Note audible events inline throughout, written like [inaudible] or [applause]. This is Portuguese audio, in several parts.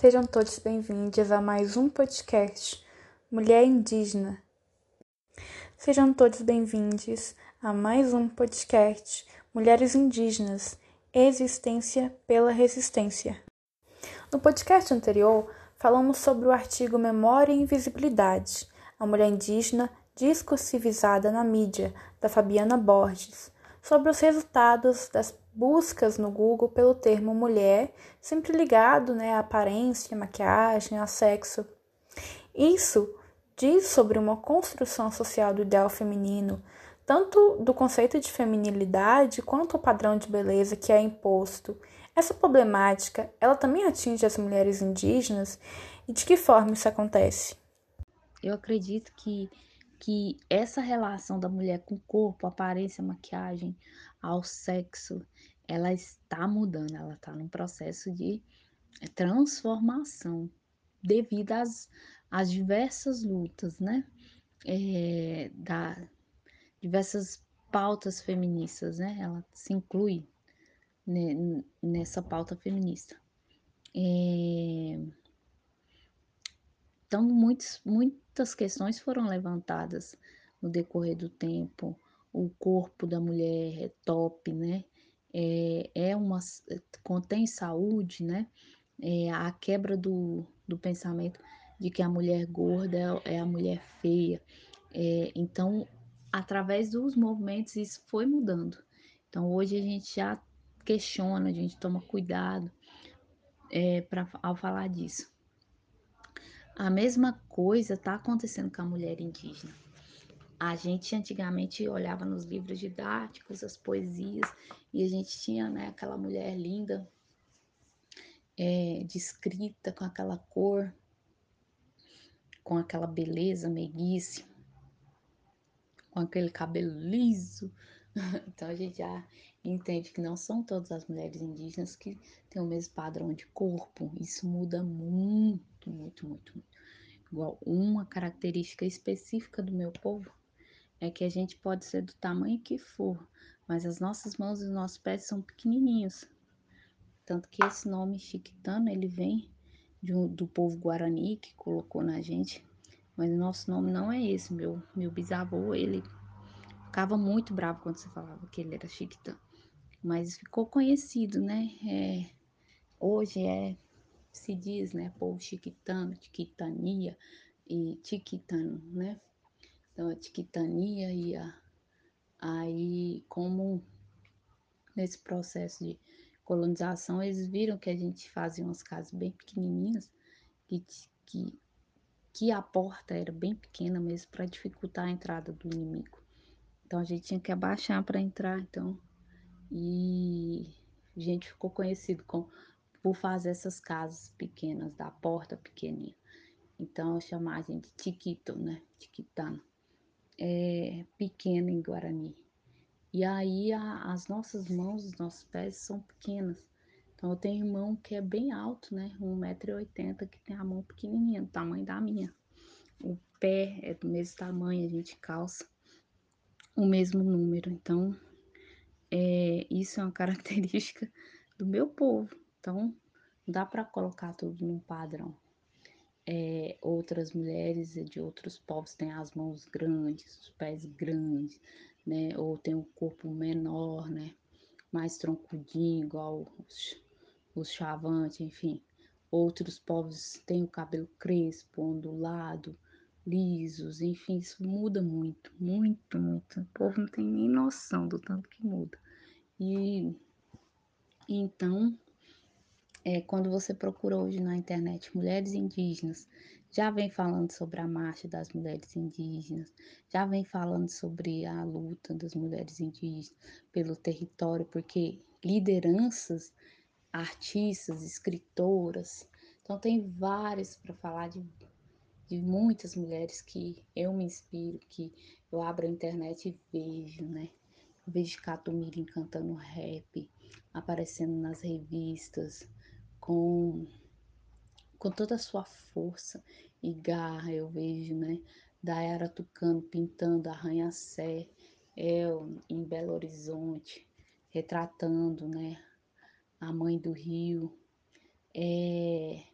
Sejam todos bem-vindos a mais um podcast Mulher Indígena. Sejam todos bem-vindos a mais um podcast Mulheres Indígenas Existência pela Resistência. No podcast anterior, falamos sobre o artigo Memória e Invisibilidade, a mulher indígena discursivizada na mídia, da Fabiana Borges, sobre os resultados das buscas no Google pelo termo mulher, sempre ligado né, à aparência, à maquiagem, ao sexo. Isso diz sobre uma construção social do ideal feminino, tanto do conceito de feminilidade quanto o padrão de beleza que é imposto. Essa problemática, ela também atinge as mulheres indígenas e de que forma isso acontece? Eu acredito que que essa relação da mulher com o corpo, aparência, maquiagem, ao sexo, ela está mudando, ela está num processo de transformação devido às, às diversas lutas, né? É, da diversas pautas feministas, né? Ela se inclui nessa pauta feminista. É, então, muitos, muitas questões foram levantadas no decorrer do tempo. O corpo da mulher é top, né? é, é uma contém saúde, né? É a quebra do, do pensamento de que a mulher gorda é, é a mulher feia. É, então, através dos movimentos, isso foi mudando. Então, hoje a gente já questiona, a gente toma cuidado é, pra, ao falar disso. A mesma coisa está acontecendo com a mulher indígena. A gente antigamente olhava nos livros didáticos, as poesias, e a gente tinha né, aquela mulher linda, é, descrita com aquela cor, com aquela beleza meiguice, com aquele cabelo liso. [laughs] Então a gente já entende que não são todas as mulheres indígenas que têm o mesmo padrão de corpo. Isso muda muito, muito, muito, muito. Igual uma característica específica do meu povo é que a gente pode ser do tamanho que for, mas as nossas mãos e os nossos pés são pequenininhos. Tanto que esse nome Chiquitano, ele vem um, do povo Guarani que colocou na gente, mas o nosso nome não é esse. Meu, meu bisavô, ele ficava muito bravo quando você falava que ele era Chiquitano, mas ficou conhecido, né? É, hoje é, se diz, né, povo Chiquitano, Chiquitania e Chiquitano, né? Então, a tiquitania e a, aí, como nesse processo de colonização, eles viram que a gente fazia umas casas bem pequenininhas, que, que, que a porta era bem pequena mesmo para dificultar a entrada do inimigo. Então, a gente tinha que abaixar para entrar, então, e a gente ficou conhecido com, por fazer essas casas pequenas, da porta pequenininha. Então, chamar a gente de Tiquito, né? Tiquitano é, pequena em Guarani. E aí a, as nossas mãos, os nossos pés são pequenas. Então eu tenho irmão que é bem alto, né? 1,80m, que tem a mão pequenininha, do tamanho da minha. O pé é do mesmo tamanho, a gente calça o mesmo número. Então, é, isso é uma [laughs] característica do meu povo. Então, dá para colocar tudo num padrão é, outras mulheres de outros povos têm as mãos grandes, os pés grandes, né? Ou tem o um corpo menor, né? Mais troncudinho, igual os, os chavantes, enfim. Outros povos têm o cabelo crespo, ondulado, lisos, enfim, isso muda muito, muito, muito. O povo não tem nem noção do tanto que muda. E então é, quando você procura hoje na internet mulheres indígenas, já vem falando sobre a marcha das mulheres indígenas, já vem falando sobre a luta das mulheres indígenas pelo território, porque lideranças, artistas, escritoras, então tem várias para falar de, de muitas mulheres que eu me inspiro, que eu abro a internet e vejo, né? Eu vejo Catumirim cantando rap, aparecendo nas revistas, com, com toda a sua força e garra, eu vejo, né? Dayara Tucano pintando arranha-cé, El em Belo Horizonte, retratando, né? A mãe do rio. É,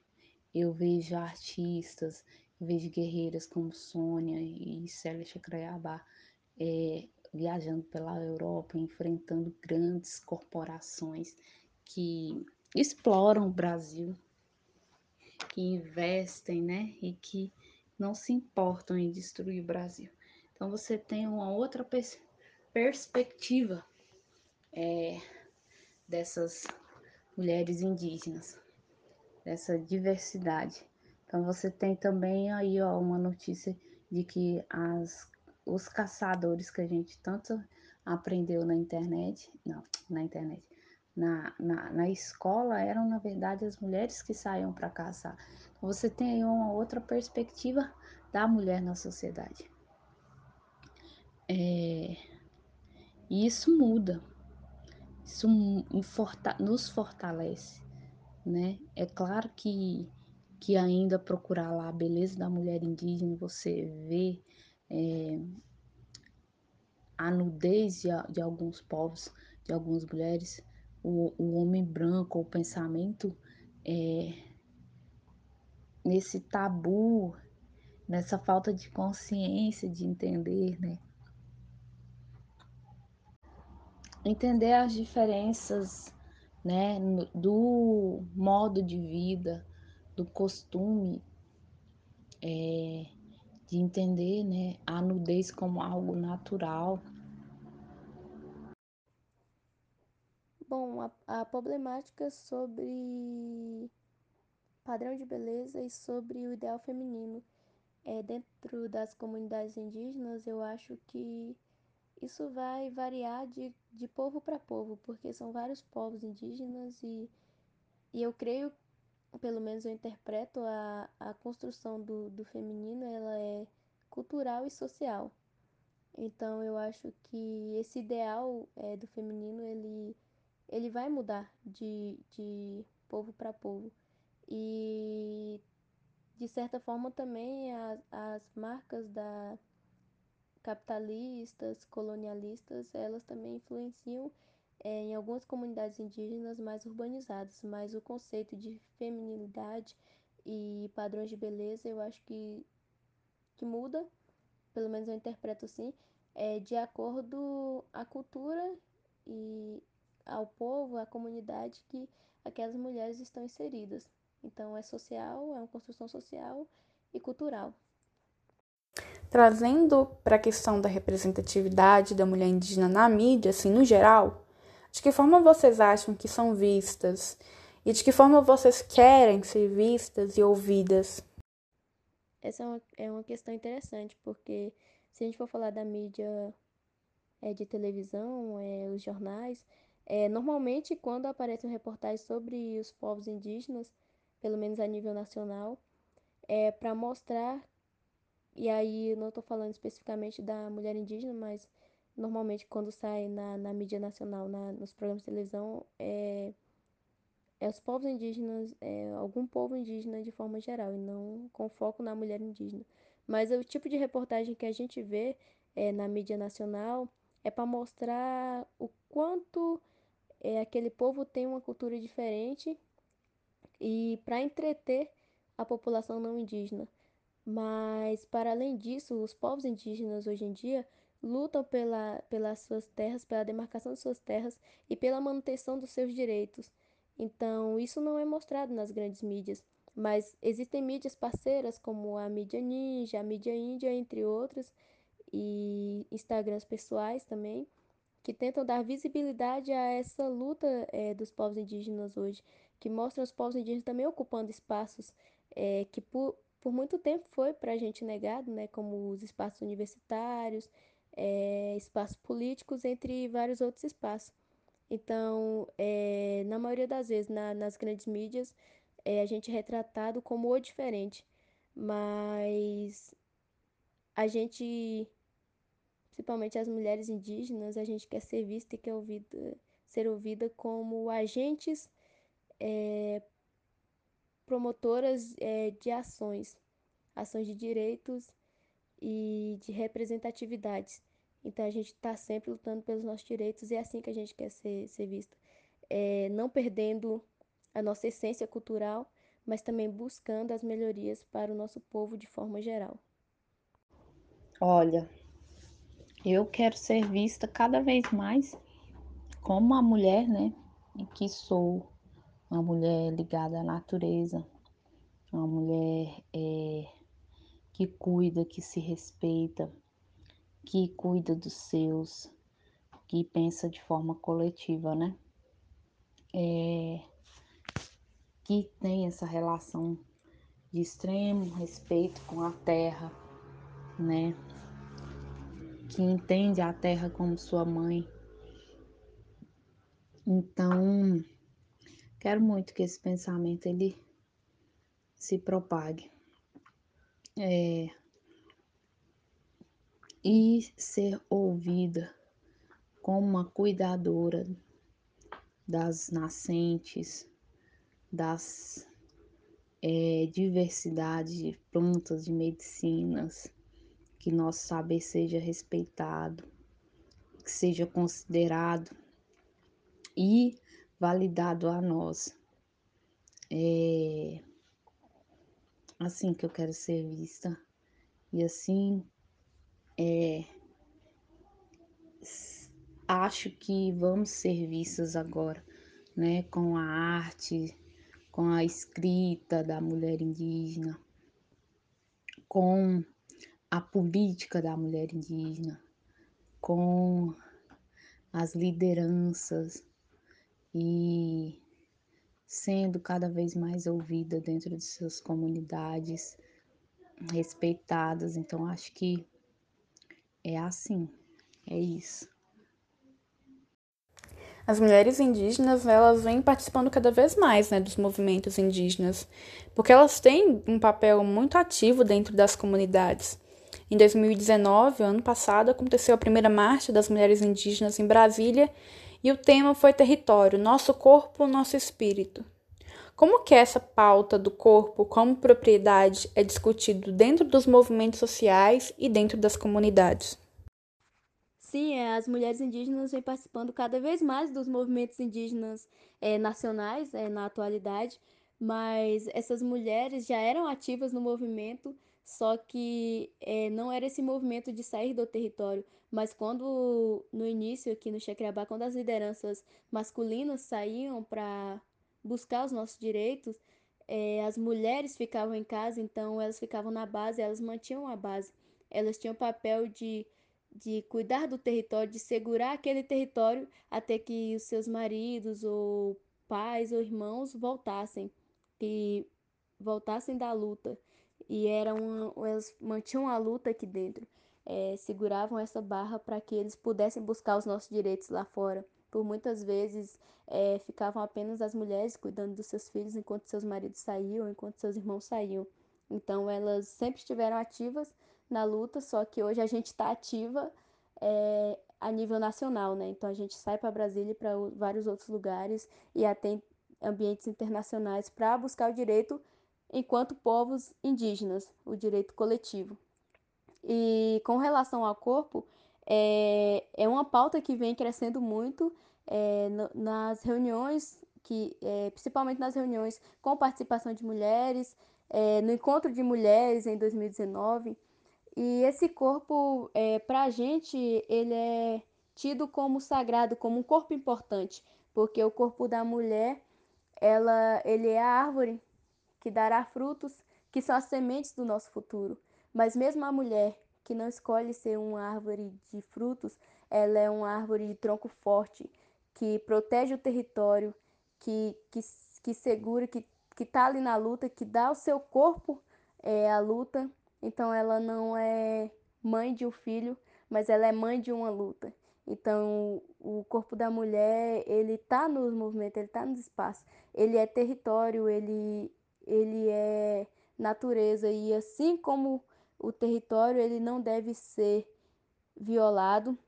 eu vejo artistas, eu vejo guerreiras como Sônia e Célia Chacraiabá é, viajando pela Europa, enfrentando grandes corporações que exploram o Brasil, que investem, né, e que não se importam em destruir o Brasil. Então você tem uma outra pers perspectiva é, dessas mulheres indígenas, dessa diversidade. Então você tem também aí ó, uma notícia de que as, os caçadores que a gente tanto aprendeu na internet, não, na internet, na, na, na escola eram na verdade as mulheres que saíam para caçar. Então você tem aí uma outra perspectiva da mulher na sociedade. É, e isso muda, isso nos fortalece, né? É claro que, que ainda procurar lá a beleza da mulher indígena, você vê é, a nudez de, de, alguns povos, de algumas mulheres, o, o homem branco, o pensamento é, nesse tabu, nessa falta de consciência de entender, né? entender as diferenças né, do modo de vida, do costume, é, de entender né, a nudez como algo natural. Bom, a, a problemática sobre padrão de beleza e sobre o ideal feminino. É, dentro das comunidades indígenas, eu acho que isso vai variar de, de povo para povo, porque são vários povos indígenas e, e eu creio, pelo menos eu interpreto, a, a construção do, do feminino ela é cultural e social. Então eu acho que esse ideal é, do feminino ele, ele vai mudar de, de povo para povo. E de certa forma também as, as marcas da, capitalistas, colonialistas, elas também influenciam é, em algumas comunidades indígenas mais urbanizadas, mas o conceito de feminilidade e padrões de beleza eu acho que, que muda, pelo menos eu interpreto assim, é, de acordo à cultura e ao povo, à comunidade que aquelas mulheres estão inseridas. Então é social, é uma construção social e cultural. Trazendo para a questão da representatividade da mulher indígena na mídia, assim, no geral, de que forma vocês acham que são vistas e de que forma vocês querem ser vistas e ouvidas? Essa é uma, é uma questão interessante, porque se a gente for falar da mídia é, de televisão, é, os jornais, é, normalmente quando aparece uma reportagem sobre os povos indígenas, pelo menos a nível nacional, é para mostrar e aí, não estou falando especificamente da mulher indígena, mas normalmente quando sai na, na mídia nacional, na, nos programas de televisão, é, é os povos indígenas, é algum povo indígena de forma geral, e não com foco na mulher indígena. Mas o tipo de reportagem que a gente vê é, na mídia nacional é para mostrar o quanto é, aquele povo tem uma cultura diferente e para entreter a população não indígena. Mas, para além disso, os povos indígenas hoje em dia lutam pela, pelas suas terras, pela demarcação de suas terras e pela manutenção dos seus direitos. Então, isso não é mostrado nas grandes mídias, mas existem mídias parceiras como a mídia ninja, a mídia índia, entre outras, e Instagrams pessoais também, que tentam dar visibilidade a essa luta é, dos povos indígenas hoje, que mostram os povos indígenas também ocupando espaços é, que por, por muito tempo foi para a gente negado, né, como os espaços universitários, é, espaços políticos, entre vários outros espaços. Então, é, na maioria das vezes, na, nas grandes mídias, é, a gente é retratado como o diferente, mas a gente, principalmente as mulheres indígenas, a gente quer ser vista e quer ouvida, ser ouvida como agentes é, promotoras é, de ações, ações de direitos e de representatividades. Então a gente está sempre lutando pelos nossos direitos e é assim que a gente quer ser, ser vista. É, não perdendo a nossa essência cultural, mas também buscando as melhorias para o nosso povo de forma geral. Olha, eu quero ser vista cada vez mais como uma mulher, né? E que sou uma mulher ligada à natureza, uma mulher é, que cuida, que se respeita, que cuida dos seus, que pensa de forma coletiva, né? É, que tem essa relação de extremo respeito com a terra, né? Que entende a terra como sua mãe. Então, quero muito que esse pensamento ele se propague. É, e ser ouvida como uma cuidadora das nascentes, das é, diversidade de plantas, de medicinas, que nosso saber seja respeitado, que seja considerado e validado a nós. É assim que eu quero ser vista e assim é, acho que vamos ser vistas agora, né, com a arte, com a escrita da mulher indígena, com a política da mulher indígena, com as lideranças e sendo cada vez mais ouvida dentro de suas comunidades, respeitadas. Então acho que é assim, é isso. As mulheres indígenas, elas vêm participando cada vez mais, né, dos movimentos indígenas, porque elas têm um papel muito ativo dentro das comunidades. Em 2019, ano passado, aconteceu a primeira marcha das mulheres indígenas em Brasília e o tema foi território, nosso corpo, nosso espírito. Como que essa pauta do corpo como propriedade é discutido dentro dos movimentos sociais e dentro das comunidades? Sim, é, as mulheres indígenas vêm participando cada vez mais dos movimentos indígenas é, nacionais é, na atualidade, mas essas mulheres já eram ativas no movimento, só que é, não era esse movimento de sair do território, mas quando no início aqui no Chacreabá, quando as lideranças masculinas saíam para buscar os nossos direitos, é, as mulheres ficavam em casa, então elas ficavam na base, elas mantinham a base, elas tinham o papel de de cuidar do território, de segurar aquele território até que os seus maridos ou pais ou irmãos voltassem, que voltassem da luta. E eram elas mantinham a luta aqui dentro, é, seguravam essa barra para que eles pudessem buscar os nossos direitos lá fora. Por muitas vezes é, ficavam apenas as mulheres cuidando dos seus filhos enquanto seus maridos saíam, enquanto seus irmãos saíam. Então elas sempre estiveram ativas na luta, só que hoje a gente está ativa é, a nível nacional, né? Então a gente sai para Brasília e para vários outros lugares e até ambientes internacionais para buscar o direito enquanto povos indígenas, o direito coletivo. E com relação ao corpo, é, é uma pauta que vem crescendo muito é, nas reuniões, que, é, principalmente nas reuniões com participação de mulheres, é, no encontro de mulheres em 2019. E esse corpo, é, para a gente, ele é tido como sagrado, como um corpo importante, porque o corpo da mulher, ela, ele é a árvore que dará frutos, que são as sementes do nosso futuro. Mas mesmo a mulher que não escolhe ser uma árvore de frutos, ela é uma árvore de tronco forte, que protege o território, que, que, que segura, que está ali na luta, que dá o seu corpo é, à luta então ela não é mãe de um filho, mas ela é mãe de uma luta. Então o corpo da mulher, ele tá nos movimentos, ele tá nos espaços. Ele é território, ele ele é natureza e assim como o território, ele não deve ser violado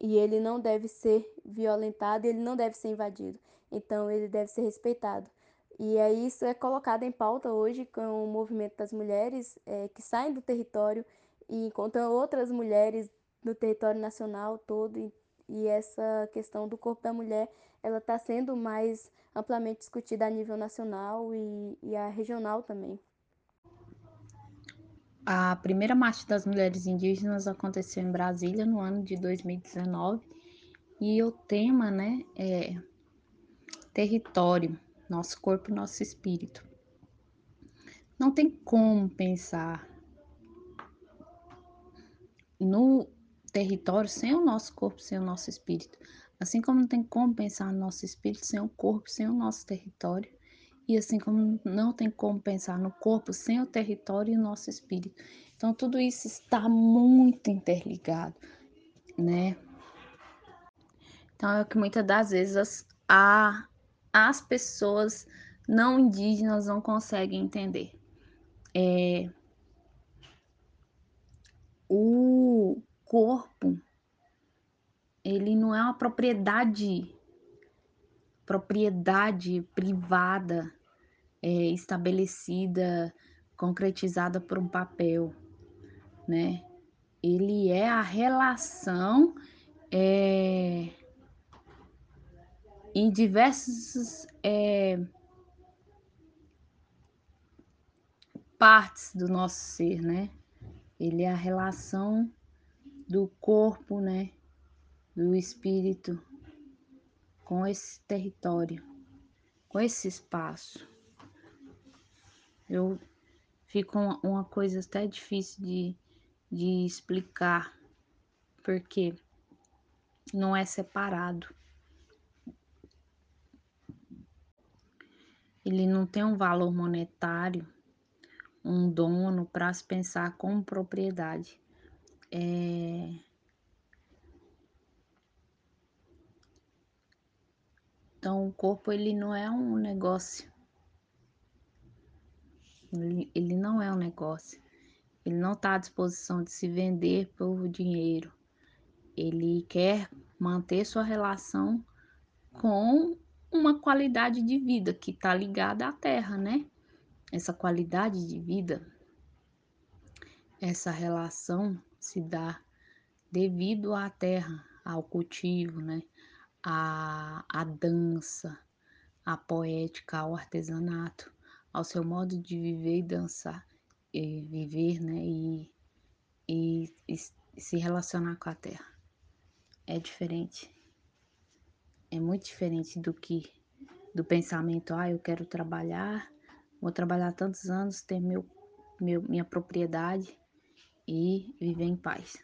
e ele não deve ser violentado, ele não deve ser invadido. Então ele deve ser respeitado. E aí isso é colocado em pauta hoje com o movimento das mulheres é, que saem do território e encontram outras mulheres no território nacional todo e, e essa questão do corpo da mulher ela está sendo mais amplamente discutida a nível nacional e, e a regional também. A primeira marcha das mulheres indígenas aconteceu em Brasília no ano de 2019 e o tema, né, é território, nosso corpo, nosso espírito. Não tem como pensar no território sem o nosso corpo, sem o nosso espírito. Assim como não tem como pensar no nosso espírito sem o corpo, sem o nosso território. E assim como não tem como pensar no corpo sem o território e o nosso espírito. Então tudo isso está muito interligado, né? Então é o que muitas das vezes as, a, as pessoas não indígenas não conseguem entender. É, o corpo ele não é uma propriedade propriedade privada é, estabelecida, concretizada por um papel, né? Ele é a relação é, em diversas é, partes do nosso ser, né? Ele é a relação do corpo, né? Do espírito com esse território, com esse espaço. Eu fico uma, uma coisa até difícil de, de explicar, porque não é separado. Ele não tem um valor monetário, um dono para se pensar como propriedade. É, Então, o corpo ele não é um negócio. Ele, ele não é um negócio. Ele não está à disposição de se vender por dinheiro. Ele quer manter sua relação com uma qualidade de vida que está ligada à terra, né? Essa qualidade de vida, essa relação se dá devido à terra, ao cultivo, né? A, a dança, a poética, ao artesanato, ao seu modo de viver e dançar, e viver, né? E, e, e se relacionar com a terra. É diferente. É muito diferente do que do pensamento, ah, eu quero trabalhar, vou trabalhar tantos anos, ter meu, meu, minha propriedade e viver em paz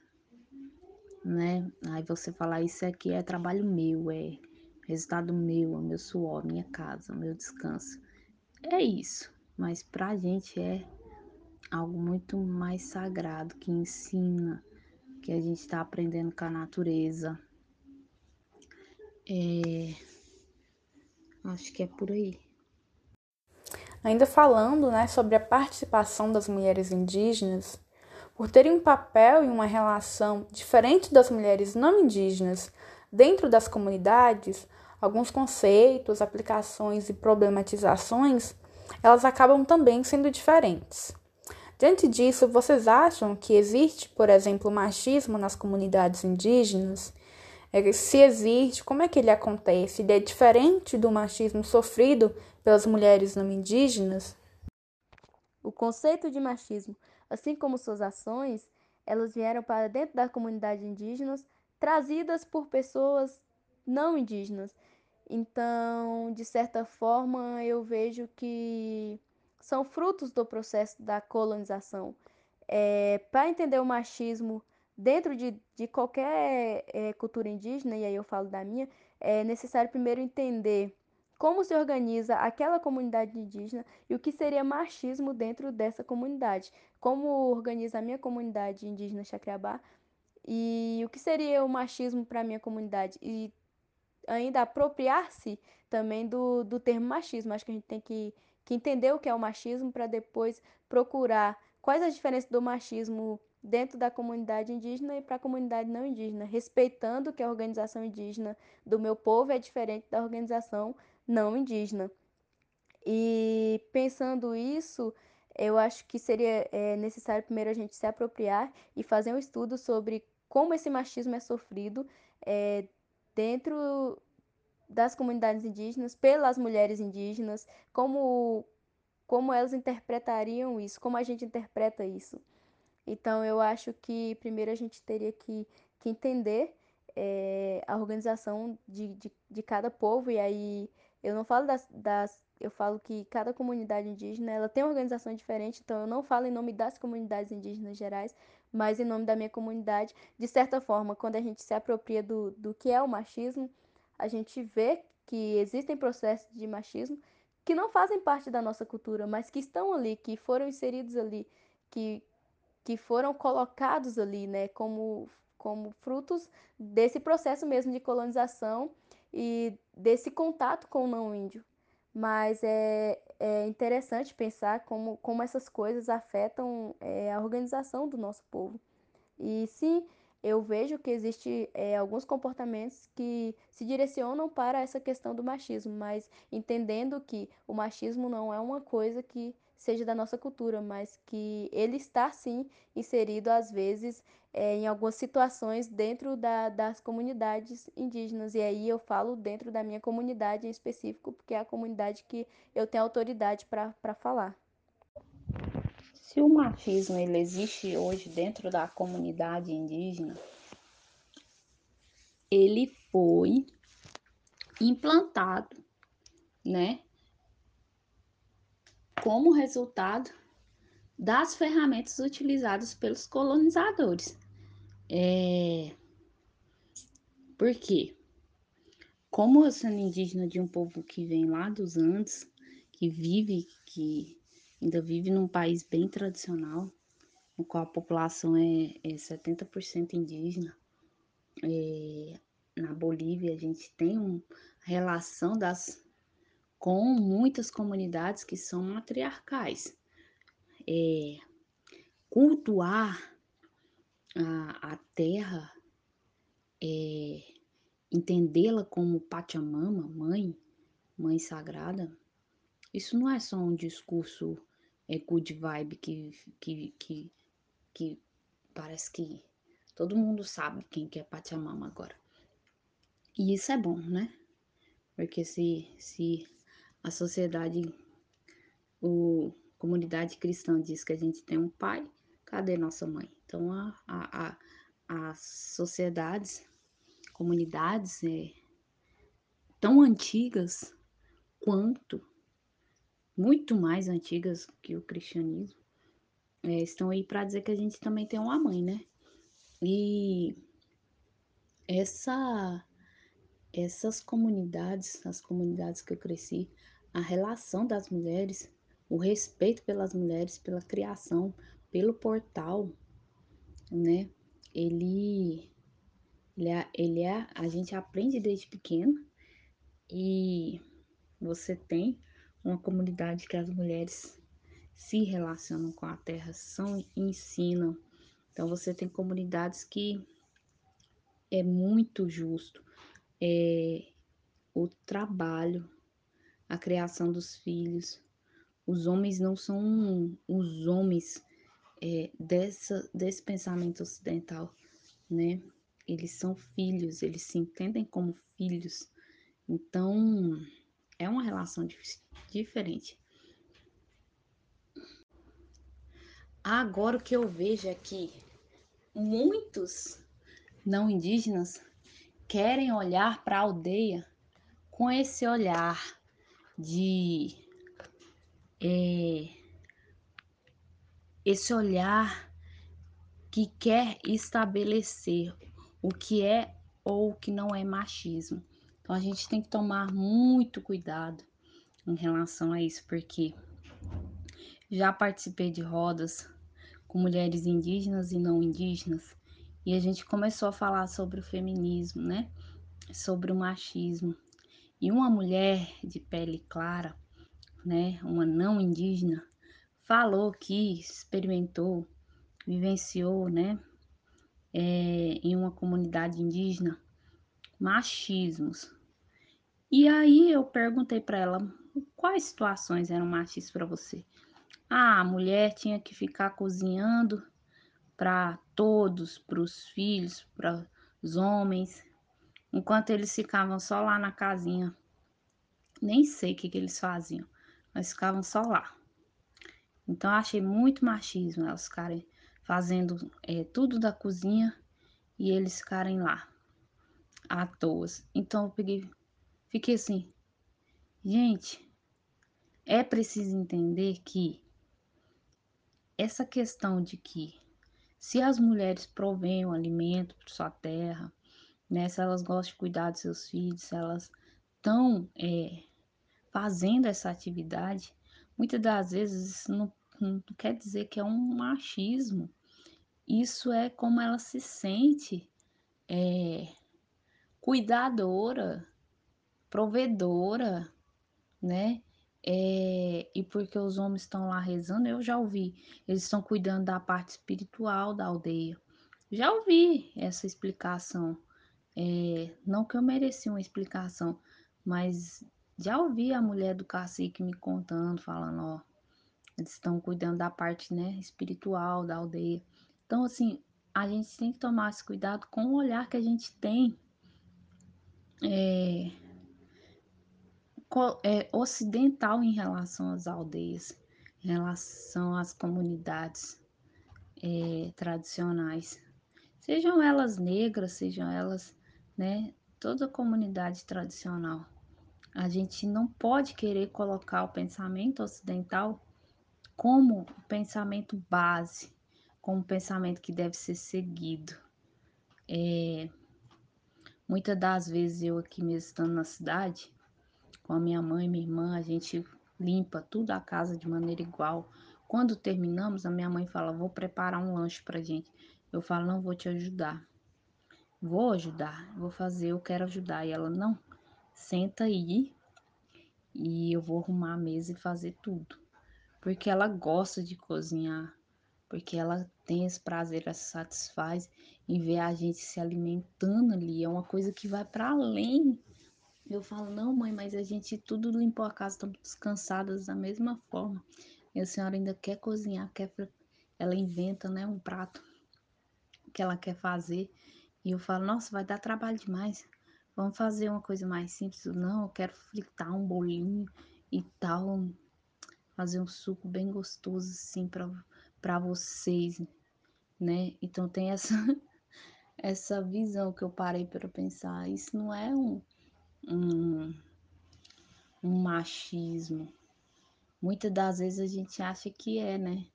né? Aí você falar isso aqui é trabalho meu, é resultado meu, é meu suor, minha casa, meu descanso. É isso, mas pra gente é algo muito mais sagrado que ensina, que a gente está aprendendo com a natureza. É... Acho que é por aí. Ainda falando né, sobre a participação das mulheres indígenas, por terem um papel e uma relação diferente das mulheres não indígenas dentro das comunidades, alguns conceitos, aplicações e problematizações, elas acabam também sendo diferentes. Diante disso, vocês acham que existe, por exemplo, machismo nas comunidades indígenas? É, se existe, como é que ele acontece? Ele é diferente do machismo sofrido pelas mulheres não indígenas? O conceito de machismo assim como suas ações, elas vieram para dentro da comunidade indígenas, trazidas por pessoas não indígenas. Então, de certa forma, eu vejo que são frutos do processo da colonização. É, para entender o machismo dentro de, de qualquer é, cultura indígena, e aí eu falo da minha, é necessário primeiro entender como se organiza aquela comunidade indígena e o que seria machismo dentro dessa comunidade, como organiza a minha comunidade indígena Chacreabá e o que seria o machismo para a minha comunidade e ainda apropriar-se também do, do termo machismo. Acho que a gente tem que, que entender o que é o machismo para depois procurar quais as diferenças do machismo dentro da comunidade indígena e para a comunidade não indígena, respeitando que a organização indígena do meu povo é diferente da organização não indígena. E pensando isso, eu acho que seria é, necessário primeiro a gente se apropriar e fazer um estudo sobre como esse machismo é sofrido é, dentro das comunidades indígenas, pelas mulheres indígenas, como, como elas interpretariam isso, como a gente interpreta isso. Então, eu acho que primeiro a gente teria que, que entender é, a organização de, de, de cada povo, e aí eu não falo das, das eu falo que cada comunidade indígena ela tem uma organização diferente, então eu não falo em nome das comunidades indígenas gerais, mas em nome da minha comunidade. De certa forma, quando a gente se apropria do, do que é o machismo, a gente vê que existem processos de machismo que não fazem parte da nossa cultura, mas que estão ali, que foram inseridos ali, que, que foram colocados ali, né, como, como frutos desse processo mesmo de colonização e desse contato com o não índio. Mas é, é interessante pensar como, como essas coisas afetam é, a organização do nosso povo. E sim, eu vejo que existe é, alguns comportamentos que se direcionam para essa questão do machismo, mas entendendo que o machismo não é uma coisa que seja da nossa cultura, mas que ele está sim inserido às vezes é, em algumas situações dentro da, das comunidades indígenas. E aí eu falo dentro da minha comunidade em específico, porque é a comunidade que eu tenho autoridade para falar. Se o machismo ele existe hoje dentro da comunidade indígena, ele foi implantado, né, como resultado das ferramentas utilizadas pelos colonizadores. É... Por quê? Como sendo indígena de um povo que vem lá dos Andes, que vive, que ainda vive num país bem tradicional, no qual a população é, é 70% indígena. É, na Bolívia, a gente tem uma relação das, com muitas comunidades que são matriarcais. É, cultuar a, a terra, é, entendê-la como Pachamama, mãe, mãe sagrada, isso não é só um discurso é good vibe que, que, que, que parece que todo mundo sabe quem que é Pachamama agora. E isso é bom, né? Porque se, se a sociedade, o comunidade cristã diz que a gente tem um pai, cadê nossa mãe? Então a, a, a, as sociedades, comunidades é, tão antigas quanto muito mais antigas que o cristianismo, é, estão aí para dizer que a gente também tem uma mãe, né? E essa, essas comunidades, as comunidades que eu cresci, a relação das mulheres, o respeito pelas mulheres, pela criação, pelo portal, né? Ele, ele, é, ele é, a gente aprende desde pequeno e você tem uma comunidade que as mulheres se relacionam com a terra, são ensinam. Então você tem comunidades que é muito justo é, o trabalho, a criação dos filhos. Os homens não são os homens é, dessa, desse pensamento ocidental, né? Eles são filhos, eles se entendem como filhos. Então, é uma relação diferente. Agora o que eu vejo é que muitos não indígenas querem olhar para a aldeia com esse olhar de é, esse olhar que quer estabelecer o que é ou o que não é machismo. Então a gente tem que tomar muito cuidado em relação a isso, porque já participei de rodas com mulheres indígenas e não indígenas e a gente começou a falar sobre o feminismo, né? Sobre o machismo. E uma mulher de pele clara, né, uma não indígena, falou que experimentou, vivenciou, né, é, em uma comunidade indígena machismos e aí eu perguntei para ela quais situações eram machistas para você. Ah, a mulher tinha que ficar cozinhando para todos, para os filhos, para os homens. enquanto eles ficavam só lá na casinha. Nem sei o que, que eles faziam, mas ficavam só lá. Então, eu achei muito machismo elas ficarem fazendo é, tudo da cozinha e eles ficarem lá à toa. Então, eu peguei, fiquei assim, gente, é preciso entender que essa questão de que se as mulheres provêm o alimento para sua terra, né, se elas gostam de cuidar dos seus filhos, se elas estão é, fazendo essa atividade, muitas das vezes isso não, não quer dizer que é um machismo. Isso é como ela se sente é, cuidadora, provedora, né? É, e porque os homens estão lá rezando, eu já ouvi, eles estão cuidando da parte espiritual da aldeia. Já ouvi essa explicação. É, não que eu merecia uma explicação, mas já ouvi a mulher do cacique me contando, falando, ó, eles estão cuidando da parte, né, espiritual da aldeia. Então, assim, a gente tem que tomar esse cuidado com o olhar que a gente tem é, é, ocidental em relação às aldeias, em relação às comunidades é, tradicionais, sejam elas negras, sejam elas, né, toda comunidade tradicional. A gente não pode querer colocar o pensamento ocidental como pensamento base, como pensamento que deve ser seguido. É, muitas das vezes eu aqui mesmo estando na cidade, com a minha mãe e minha irmã, a gente limpa tudo a casa de maneira igual. Quando terminamos, a minha mãe fala: Vou preparar um lanche pra gente. Eu falo: Não vou te ajudar. Vou ajudar, vou fazer, eu quero ajudar. E ela: Não, senta aí e eu vou arrumar a mesa e fazer tudo. Porque ela gosta de cozinhar, porque ela tem esse prazer, ela se satisfaz em ver a gente se alimentando ali. É uma coisa que vai para além eu falo, não, mãe, mas a gente tudo limpou a casa, estamos descansadas da mesma forma. E a senhora ainda quer cozinhar, quer. Ela inventa, né, um prato que ela quer fazer. E eu falo, nossa, vai dar trabalho demais. Vamos fazer uma coisa mais simples. Não, eu quero fritar um bolinho e tal. Fazer um suco bem gostoso, assim, para vocês, né? Então tem essa, [laughs] essa visão que eu parei para pensar. Isso não é um um, um machismo. Muitas das vezes a gente acha que é, né?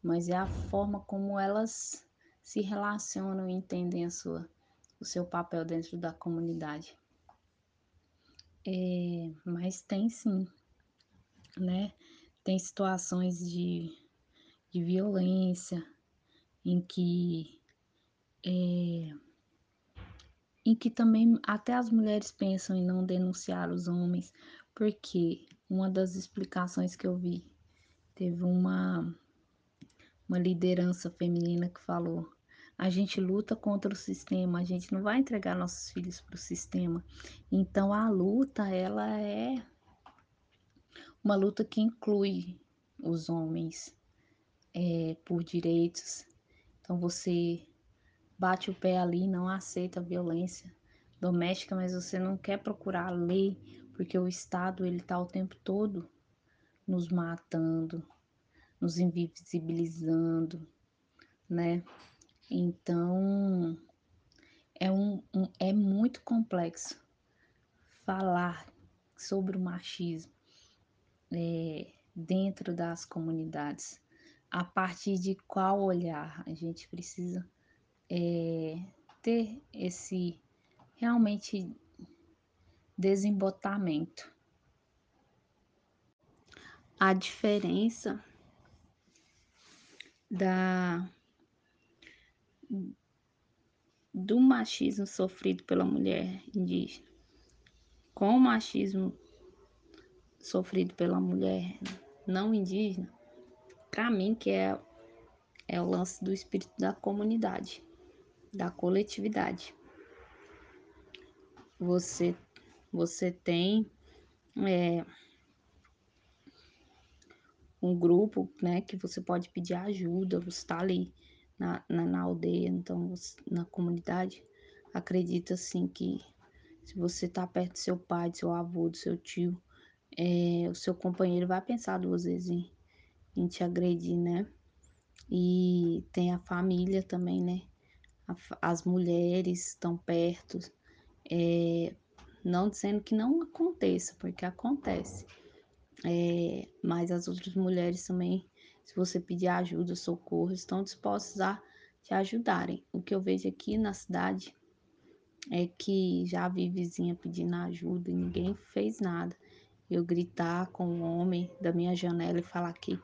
Mas é a forma como elas se relacionam e entendem a sua, o seu papel dentro da comunidade. É, mas tem sim, né? Tem situações de, de violência em que é, em que também até as mulheres pensam em não denunciar os homens, porque uma das explicações que eu vi teve uma uma liderança feminina que falou: a gente luta contra o sistema, a gente não vai entregar nossos filhos para o sistema. Então a luta ela é uma luta que inclui os homens é, por direitos. Então você bate o pé ali, não aceita violência doméstica, mas você não quer procurar a lei, porque o Estado ele tá o tempo todo nos matando, nos invisibilizando, né? Então é um, um é muito complexo falar sobre o machismo é, dentro das comunidades. A partir de qual olhar a gente precisa é, ter esse realmente desembotamento. A diferença da do machismo sofrido pela mulher indígena com o machismo sofrido pela mulher não indígena, para mim que é é o lance do espírito da comunidade da coletividade. Você, você tem é, um grupo, né, que você pode pedir ajuda, você está ali na, na, na, aldeia, então, na comunidade, acredita assim que se você está perto do seu pai, do seu avô, do seu tio, é, o seu companheiro vai pensar duas vezes em, em te agredir, né? E tem a família também, né? as mulheres estão perto, é, não dizendo que não aconteça, porque acontece. É, mas as outras mulheres também, se você pedir ajuda, socorro, estão dispostas a te ajudarem. O que eu vejo aqui na cidade é que já vi vizinha pedindo ajuda e ninguém fez nada. Eu gritar com o um homem da minha janela e falar que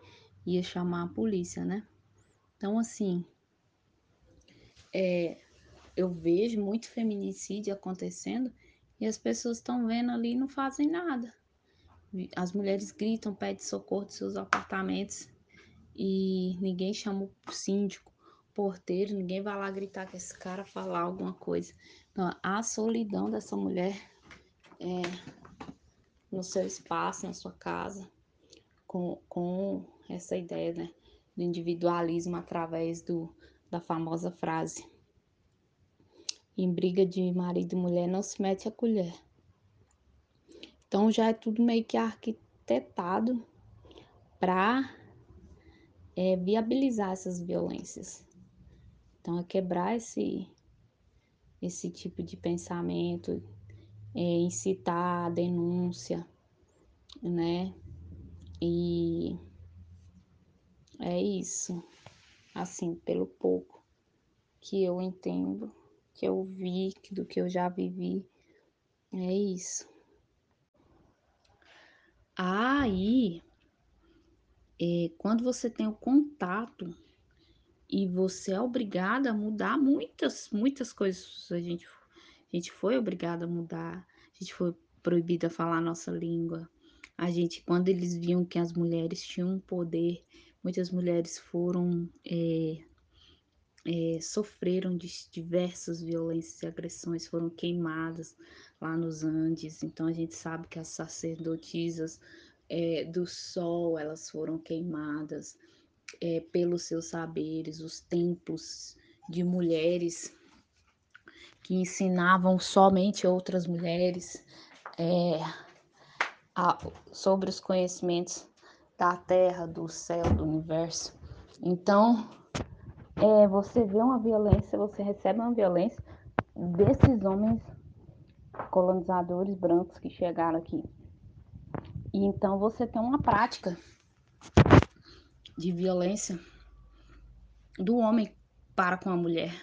ia chamar a polícia, né? Então, assim, é, eu vejo muito feminicídio acontecendo e as pessoas estão vendo ali e não fazem nada. As mulheres gritam, pedem socorro dos seus apartamentos e ninguém chama o síndico, o porteiro, ninguém vai lá gritar com esse cara falar alguma coisa. Então, a solidão dessa mulher é, no seu espaço, na sua casa, com, com essa ideia né, do individualismo através do, da famosa frase em briga de marido e mulher não se mete a colher. Então já é tudo meio que arquitetado para é, viabilizar essas violências. Então é quebrar esse esse tipo de pensamento, é, incitar a denúncia, né? E é isso, assim, pelo pouco que eu entendo que eu vi, do que eu já vivi. É isso. Aí, é, quando você tem o contato e você é obrigada a mudar muitas, muitas coisas. A gente, a gente foi obrigada a mudar, a gente foi proibida a falar a nossa língua. A gente, quando eles viam que as mulheres tinham poder, muitas mulheres foram é, é, sofreram de diversas violências e agressões, foram queimadas lá nos Andes. Então a gente sabe que as sacerdotisas é, do sol elas foram queimadas é, pelos seus saberes, os templos de mulheres que ensinavam somente outras mulheres é, a, sobre os conhecimentos da terra, do céu, do universo. Então, é, você vê uma violência, você recebe uma violência desses homens colonizadores brancos que chegaram aqui. E então você tem uma prática de violência do homem para com a mulher.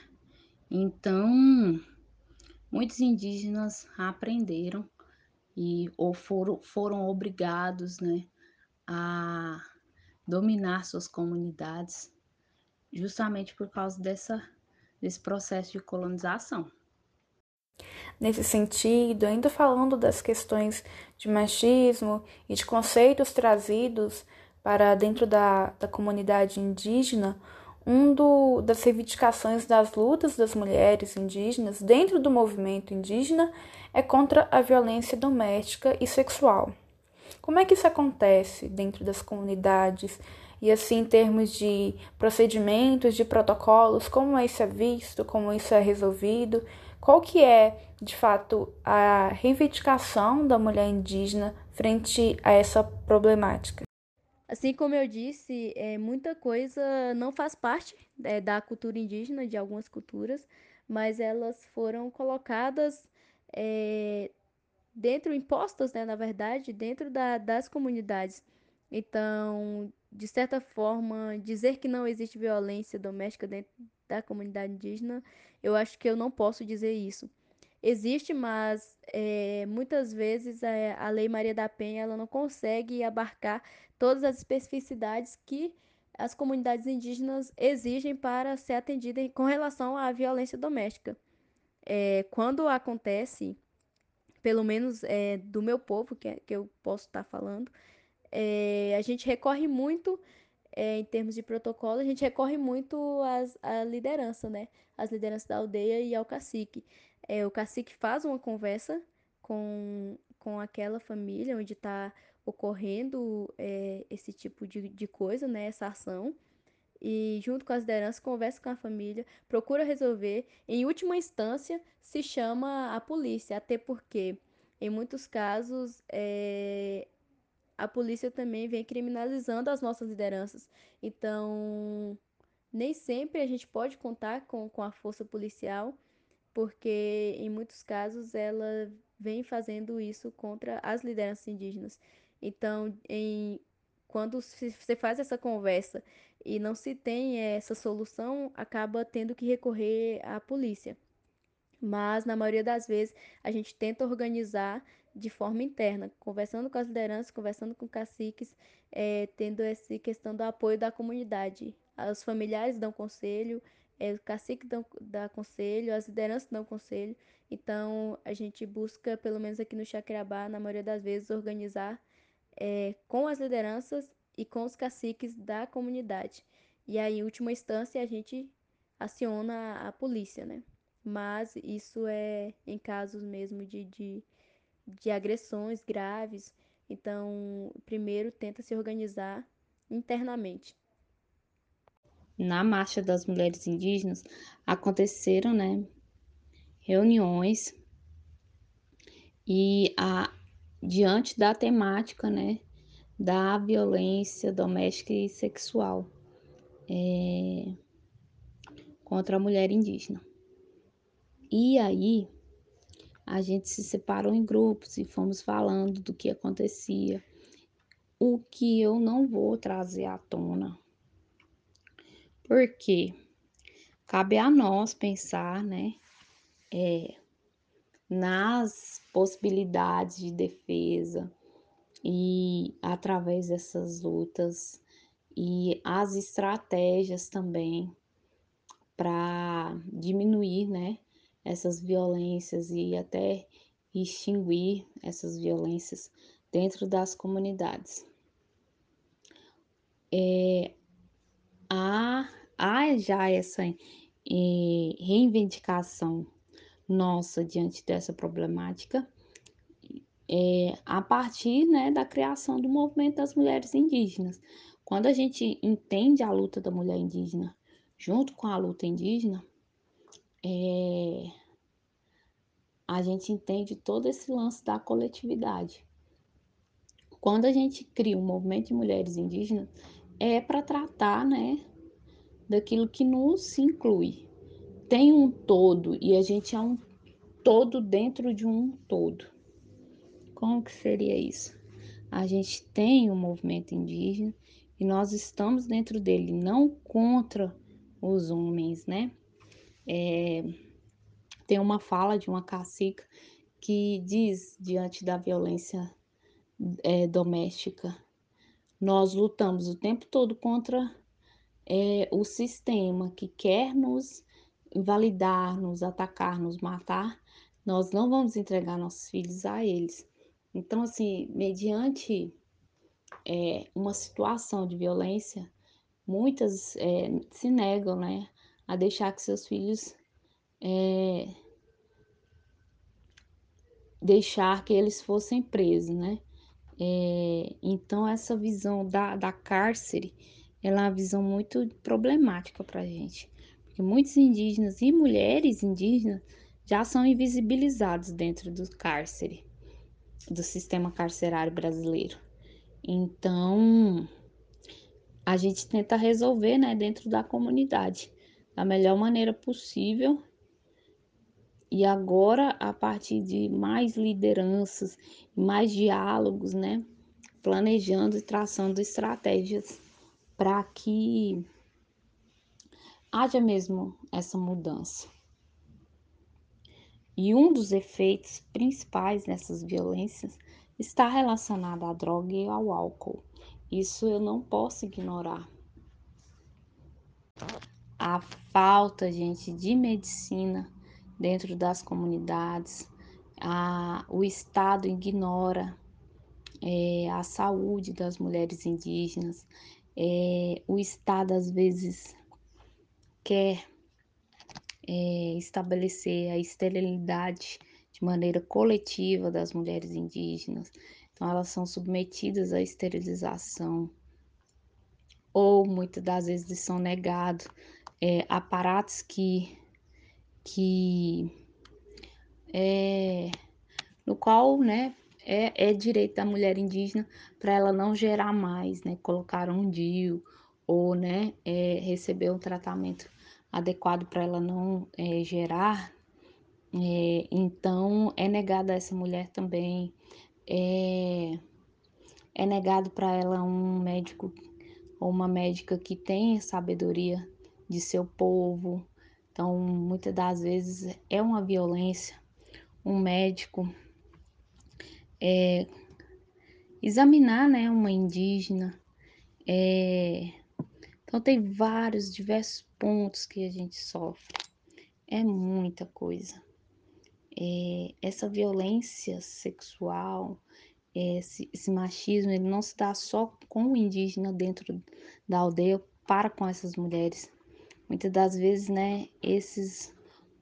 Então, muitos indígenas aprenderam e ou foram, foram obrigados, né, a dominar suas comunidades justamente por causa dessa, desse processo de colonização. Nesse sentido, ainda falando das questões de machismo e de conceitos trazidos para dentro da, da comunidade indígena, um do, das reivindicações das lutas das mulheres indígenas dentro do movimento indígena é contra a violência doméstica e sexual. Como é que isso acontece dentro das comunidades e assim, em termos de procedimentos, de protocolos, como isso é visto, como isso é resolvido, qual que é, de fato, a reivindicação da mulher indígena frente a essa problemática? Assim como eu disse, é, muita coisa não faz parte é, da cultura indígena, de algumas culturas, mas elas foram colocadas é, dentro, impostas, né, na verdade, dentro da, das comunidades. Então, de certa forma, dizer que não existe violência doméstica dentro da comunidade indígena, eu acho que eu não posso dizer isso. Existe, mas é, muitas vezes a, a Lei Maria da Penha ela não consegue abarcar todas as especificidades que as comunidades indígenas exigem para ser atendida com relação à violência doméstica. É, quando acontece, pelo menos é, do meu povo, que, é, que eu posso estar falando, é, a gente recorre muito, em termos de protocolo, a gente recorre muito às, à liderança, né? As lideranças da aldeia e ao cacique. É, o cacique faz uma conversa com, com aquela família onde está ocorrendo é, esse tipo de, de coisa, né? Essa ação. e, junto com as lideranças, conversa com a família, procura resolver. Em última instância, se chama a polícia, até porque, em muitos casos, é, a polícia também vem criminalizando as nossas lideranças. Então, nem sempre a gente pode contar com, com a força policial, porque em muitos casos ela vem fazendo isso contra as lideranças indígenas. Então, em, quando você faz essa conversa e não se tem essa solução, acaba tendo que recorrer à polícia. Mas, na maioria das vezes, a gente tenta organizar de forma interna, conversando com as lideranças, conversando com caciques, é, tendo essa questão do apoio da comunidade. Os familiares dão conselho, é, o cacique dão, dá conselho, as lideranças dão conselho. Então, a gente busca, pelo menos aqui no Chacreabá, na maioria das vezes, organizar é, com as lideranças e com os caciques da comunidade. E aí, em última instância, a gente aciona a, a polícia, né? Mas isso é em casos mesmo de, de, de agressões graves. Então, primeiro tenta se organizar internamente. Na Marcha das Mulheres Indígenas aconteceram, né, reuniões e a diante da temática, né, da violência doméstica e sexual é, contra a mulher indígena. E aí a gente se separou em grupos e fomos falando do que acontecia. O que eu não vou trazer à tona, porque cabe a nós pensar, né, é, nas possibilidades de defesa e através dessas lutas e as estratégias também para diminuir, né, essas violências e até extinguir essas violências dentro das comunidades. É, há já essa é, reivindicação nossa diante dessa problemática é, a partir né, da criação do movimento das mulheres indígenas. Quando a gente entende a luta da mulher indígena junto com a luta indígena, é, a gente entende todo esse lance da coletividade. Quando a gente cria um movimento de mulheres indígenas, é para tratar, né, daquilo que nos inclui. Tem um todo e a gente é um todo dentro de um todo. Como que seria isso? A gente tem um movimento indígena e nós estamos dentro dele, não contra os homens, né? É, tem uma fala de uma cacica que diz, diante da violência é, doméstica, nós lutamos o tempo todo contra é, o sistema que quer nos invalidar, nos atacar, nos matar, nós não vamos entregar nossos filhos a eles. Então, assim, mediante é, uma situação de violência, muitas é, se negam, né, a deixar que seus filhos é, deixar que eles fossem presos, né? É, então essa visão da, da cárcere, ela é uma visão muito problemática para a gente, porque muitos indígenas e mulheres indígenas já são invisibilizados dentro do cárcere, do sistema carcerário brasileiro. Então, a gente tenta resolver, né, dentro da comunidade, da melhor maneira possível. E agora, a partir de mais lideranças, mais diálogos, né, planejando e traçando estratégias para que haja mesmo essa mudança. E um dos efeitos principais dessas violências está relacionado à droga e ao álcool. Isso eu não posso ignorar. A falta, gente, de medicina dentro das comunidades, a, o Estado ignora é, a saúde das mulheres indígenas, é, o Estado às vezes quer é, estabelecer a esterilidade de maneira coletiva das mulheres indígenas, então elas são submetidas à esterilização. ou muitas das vezes são negados é, aparatos que, que é, no qual né, é, é direito da mulher indígena para ela não gerar mais, né? Colocar um DIU ou né, é, receber um tratamento adequado para ela não é, gerar. É, então, é negado a essa mulher também. É, é negado para ela um médico ou uma médica que tenha sabedoria de seu povo. Então, muitas das vezes é uma violência. Um médico é, examinar né, uma indígena. É, então, tem vários, diversos pontos que a gente sofre. É muita coisa. É, essa violência sexual, esse, esse, machismo, ele não se dá só com o indígena dentro da aldeia para com essas mulheres. Muitas das vezes, né, esses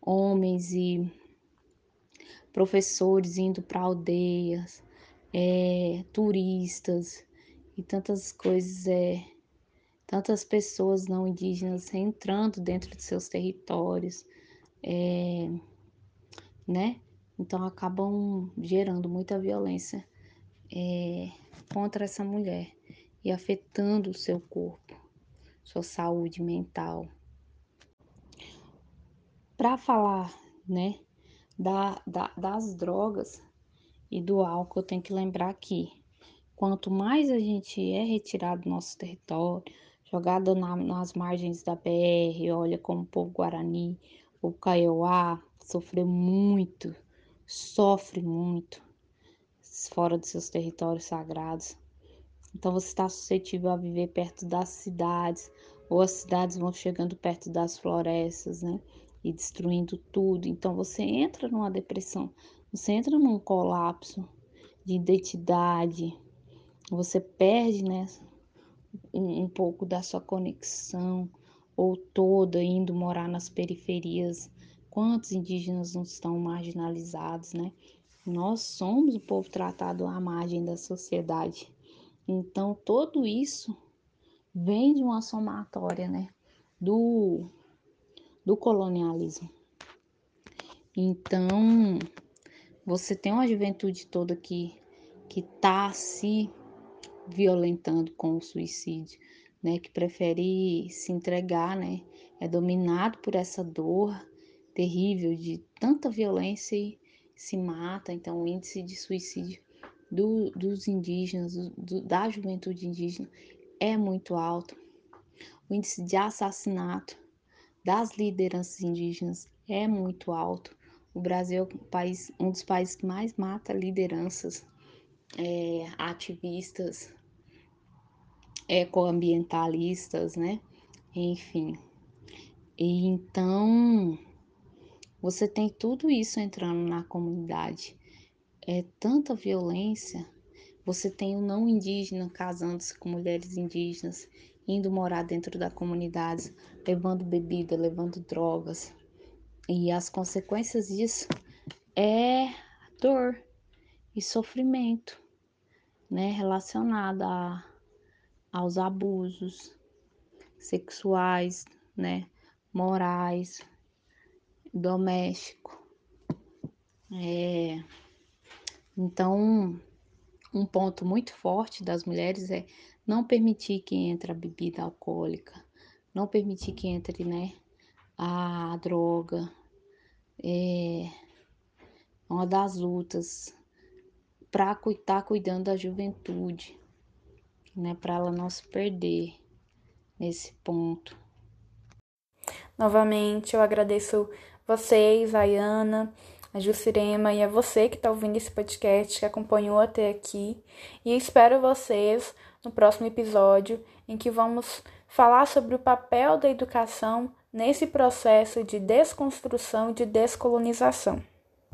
homens e professores indo para aldeias, é, turistas e tantas coisas, é, tantas pessoas não indígenas entrando dentro de seus territórios, é, né? Então acabam gerando muita violência é, contra essa mulher e afetando o seu corpo, sua saúde mental. Para falar, né, da, da, das drogas e do álcool, eu tenho que lembrar que quanto mais a gente é retirado do nosso território, jogado na, nas margens da BR, olha como o povo Guarani, o Kaiowá sofreu muito, sofre muito fora dos seus territórios sagrados. Então você está suscetível a viver perto das cidades, ou as cidades vão chegando perto das florestas, né? E destruindo tudo. Então você entra numa depressão, você entra num colapso de identidade, você perde né, um, um pouco da sua conexão, ou toda indo morar nas periferias. Quantos indígenas não estão marginalizados, né? Nós somos o povo tratado à margem da sociedade. Então, tudo isso vem de uma somatória, né? Do do colonialismo. Então, você tem uma juventude toda que que está se violentando com o suicídio, né, que prefere se entregar, né, é dominado por essa dor terrível de tanta violência e se mata. Então, o índice de suicídio do, dos indígenas, do, da juventude indígena, é muito alto. O índice de assassinato das lideranças indígenas é muito alto. O Brasil é um, país, um dos países que mais mata lideranças, é, ativistas, ecoambientalistas, né? Enfim. E então, você tem tudo isso entrando na comunidade. É tanta violência. Você tem o não indígena casando-se com mulheres indígenas indo morar dentro da comunidade, levando bebida, levando drogas. E as consequências disso é dor e sofrimento, né, relacionada a, aos abusos sexuais, né, morais, doméstico. É, então, um ponto muito forte das mulheres é não permitir que entre a bebida alcoólica, não permitir que entre, né, a droga. É uma das lutas para estar tá cuidando da juventude, né, para ela não se perder nesse ponto. Novamente, eu agradeço vocês, a Ayana, a Jucirema e a você que está ouvindo esse podcast, que acompanhou até aqui. E espero vocês no próximo episódio, em que vamos falar sobre o papel da educação nesse processo de desconstrução e de descolonização.